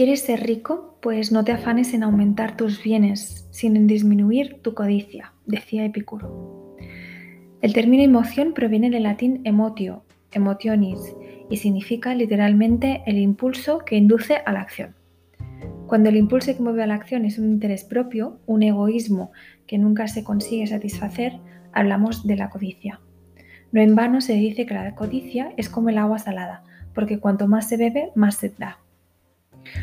¿Quieres ser rico? Pues no te afanes en aumentar tus bienes, sino en disminuir tu codicia, decía Epicuro. El término emoción proviene del latín emotio, emotionis, y significa literalmente el impulso que induce a la acción. Cuando el impulso que mueve a la acción es un interés propio, un egoísmo que nunca se consigue satisfacer, hablamos de la codicia. No en vano se dice que la codicia es como el agua salada, porque cuanto más se bebe, más se da.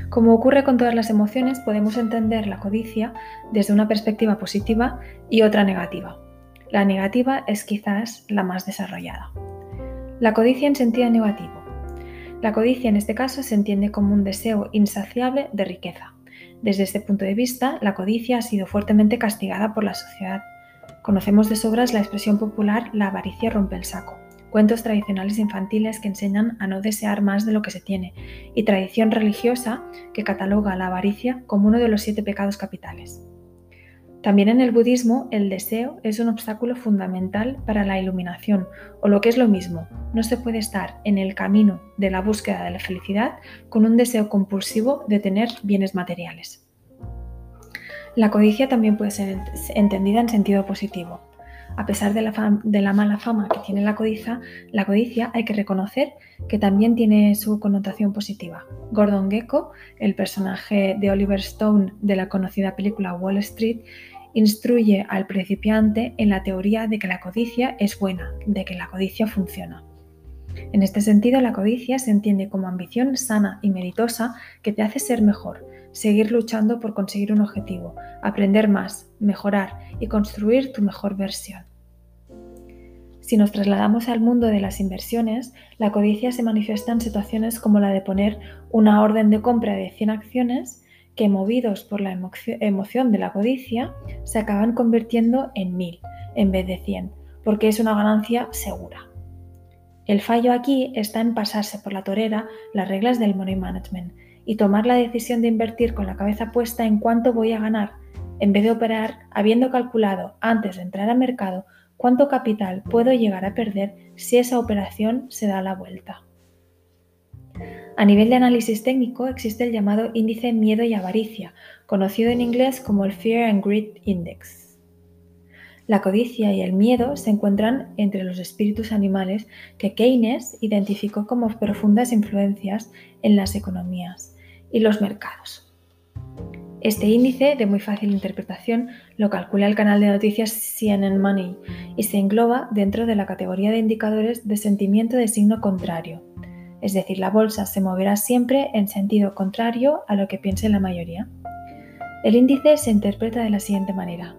Como ocurre con todas las emociones, podemos entender la codicia desde una perspectiva positiva y otra negativa. La negativa es quizás la más desarrollada. La codicia en sentido negativo. La codicia en este caso se entiende como un deseo insaciable de riqueza. Desde este punto de vista, la codicia ha sido fuertemente castigada por la sociedad. Conocemos de sobras la expresión popular la avaricia rompe el saco cuentos tradicionales infantiles que enseñan a no desear más de lo que se tiene, y tradición religiosa que cataloga la avaricia como uno de los siete pecados capitales. También en el budismo el deseo es un obstáculo fundamental para la iluminación, o lo que es lo mismo, no se puede estar en el camino de la búsqueda de la felicidad con un deseo compulsivo de tener bienes materiales. La codicia también puede ser entendida en sentido positivo. A pesar de la, mala fama que tiene la codicia, la codicia hay que reconocer que también tiene su connotación positiva. Gordon Gecko, el personaje de Oliver Stone de la conocida película Wall Street, instruye al principiante en la teoría de que la codicia es buena, de que la codicia funciona. En este sentido, la codicia se entiende como ambición sana y meritosa que te hace ser mejor, seguir luchando por conseguir un objetivo, aprender más, mejorar y construir tu mejor versión. Si nos trasladamos al mundo de las inversiones, la codicia se manifiesta en situaciones como la de poner una orden de compra de 100 acciones que, movidos por la emoción de la codicia, se acaban convirtiendo en 1000 en vez de 100, porque es una ganancia segura. El fallo aquí está en pasarse por la torera las reglas del money management y tomar la decisión de invertir con la cabeza puesta en cuánto voy a ganar, en vez de operar habiendo calculado antes de entrar al mercado cuánto capital puedo llegar a perder si esa operación se da la vuelta. A nivel de análisis técnico existe el llamado índice miedo y avaricia, conocido en inglés como el Fear and Greed Index. La codicia y el miedo se encuentran entre los espíritus animales que Keynes identificó como profundas influencias en las economías y los mercados. Este índice, de muy fácil interpretación, lo calcula el canal de noticias CNN Money y se engloba dentro de la categoría de indicadores de sentimiento de signo contrario. Es decir, la bolsa se moverá siempre en sentido contrario a lo que piense la mayoría. El índice se interpreta de la siguiente manera.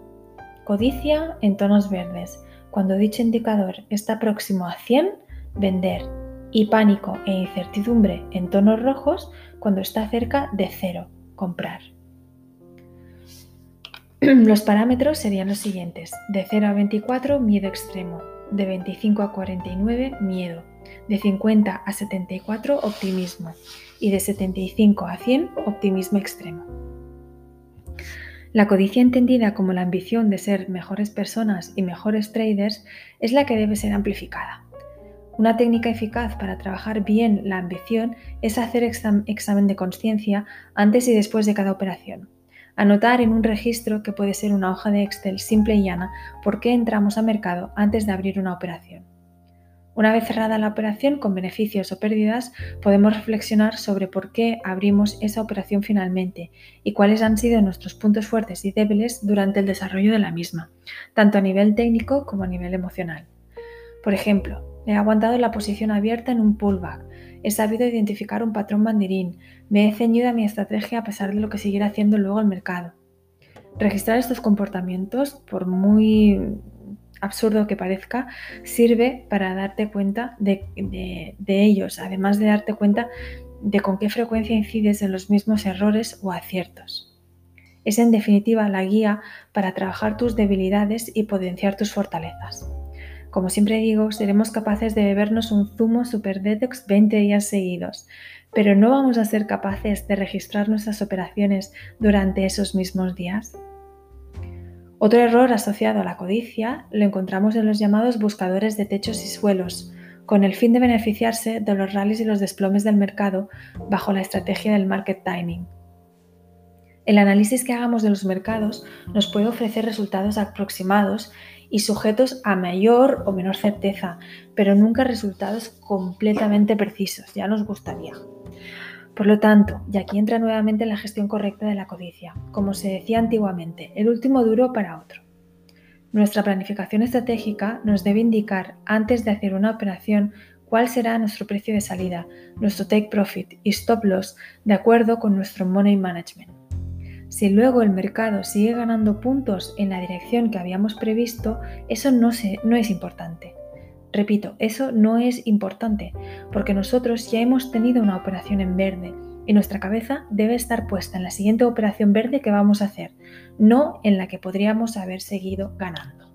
Codicia en tonos verdes. Cuando dicho indicador está próximo a 100, vender. Y pánico e incertidumbre en tonos rojos cuando está cerca de cero, comprar. Los parámetros serían los siguientes. De 0 a 24, miedo extremo. De 25 a 49, miedo. De 50 a 74, optimismo. Y de 75 a 100, optimismo extremo. La codicia entendida como la ambición de ser mejores personas y mejores traders es la que debe ser amplificada. Una técnica eficaz para trabajar bien la ambición es hacer examen de conciencia antes y después de cada operación. Anotar en un registro que puede ser una hoja de Excel simple y llana por qué entramos a mercado antes de abrir una operación. Una vez cerrada la operación con beneficios o pérdidas, podemos reflexionar sobre por qué abrimos esa operación finalmente y cuáles han sido nuestros puntos fuertes y débiles durante el desarrollo de la misma, tanto a nivel técnico como a nivel emocional. Por ejemplo, He aguantado la posición abierta en un pullback. He sabido identificar un patrón banderín. Me he ceñido a mi estrategia a pesar de lo que siguiera haciendo luego el mercado. Registrar estos comportamientos, por muy absurdo que parezca, sirve para darte cuenta de, de, ellos, además de darte cuenta de con qué frecuencia incides en los mismos errores o aciertos. Es en definitiva la guía para trabajar tus debilidades y potenciar tus fortalezas. Como siempre digo, seremos capaces de bebernos un zumo super detox 20 días seguidos, pero no vamos a ser capaces de registrar nuestras operaciones durante esos mismos días. Otro error asociado a la codicia lo encontramos en los llamados buscadores de techos y suelos, con el fin de beneficiarse de los rallies y los desplomes del mercado bajo la estrategia del market timing. El análisis que hagamos de los mercados nos puede ofrecer resultados aproximados y sujetos a mayor o menor certeza, pero nunca resultados completamente precisos, ya nos gustaría. Por lo tanto, y aquí entra nuevamente la gestión correcta de la codicia, como se decía antiguamente, el último duro para otro. Nuestra planificación estratégica nos debe indicar antes de hacer una operación cuál será nuestro precio de salida, nuestro take profit y stop loss de acuerdo con nuestro money management. Si luego el mercado sigue ganando puntos en la dirección que habíamos previsto, eso no, es importante. Repito, eso no es importante, porque nosotros ya hemos tenido una operación en verde y nuestra cabeza debe estar puesta en la siguiente operación verde que vamos a hacer, no en la que podríamos haber seguido ganando.